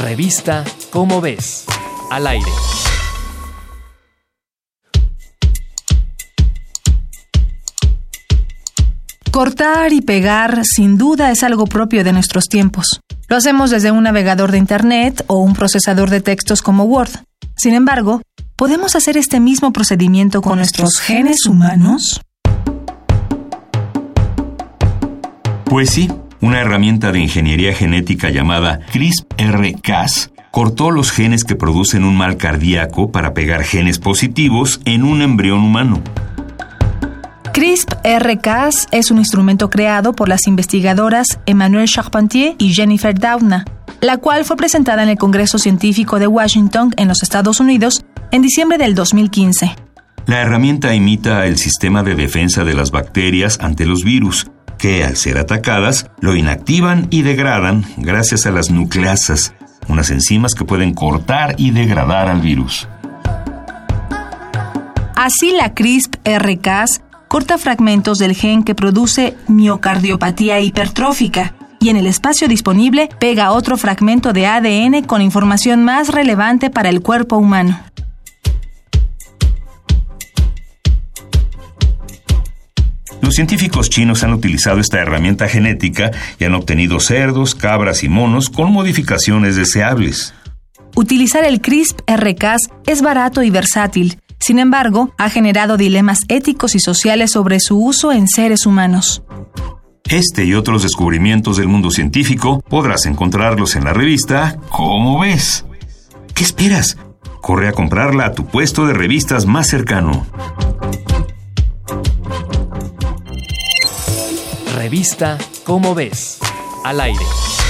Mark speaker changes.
Speaker 1: Revista Cómo ves. Al aire.
Speaker 2: Cortar y pegar sin duda es algo propio de nuestros tiempos. Lo hacemos desde un navegador de Internet o un procesador de textos como Word. Sin embargo, ¿podemos hacer este mismo procedimiento con nuestros genes humanos?
Speaker 3: Pues sí, una herramienta de ingeniería genética llamada CRISPR-Cas cortó los genes que producen un mal cardíaco para pegar genes positivos en un embrión humano.
Speaker 2: CRISPR-Cas es un instrumento creado por las investigadoras Emmanuelle Charpentier y Jennifer Doudna, la cual fue presentada en el Congreso Científico de Washington en los Estados Unidos en diciembre del 2015.
Speaker 3: La herramienta imita el sistema de defensa de las bacterias ante los virus, que al ser atacadas lo inactivan y degradan gracias a las nucleasas, unas enzimas que pueden cortar y degradar al virus.
Speaker 2: Así la CRISPR-Cas corta fragmentos del gen que produce miocardiopatía hipertrófica y en el espacio disponible pega otro fragmento de ADN con información más relevante para el cuerpo humano.
Speaker 3: Los científicos chinos han utilizado esta herramienta genética y han obtenido cerdos, cabras y monos con modificaciones deseables.
Speaker 2: Utilizar el CRISP-R-Cas es barato y versátil. Sin embargo, ha generado dilemas éticos y sociales sobre su uso en seres humanos.
Speaker 3: Este y otros descubrimientos del mundo científico podrás encontrarlos en la revista ¿Cómo ves? ¿Qué esperas? Corre a comprarla a tu puesto de revistas más cercano.
Speaker 1: Revista Cómo ves. Al aire.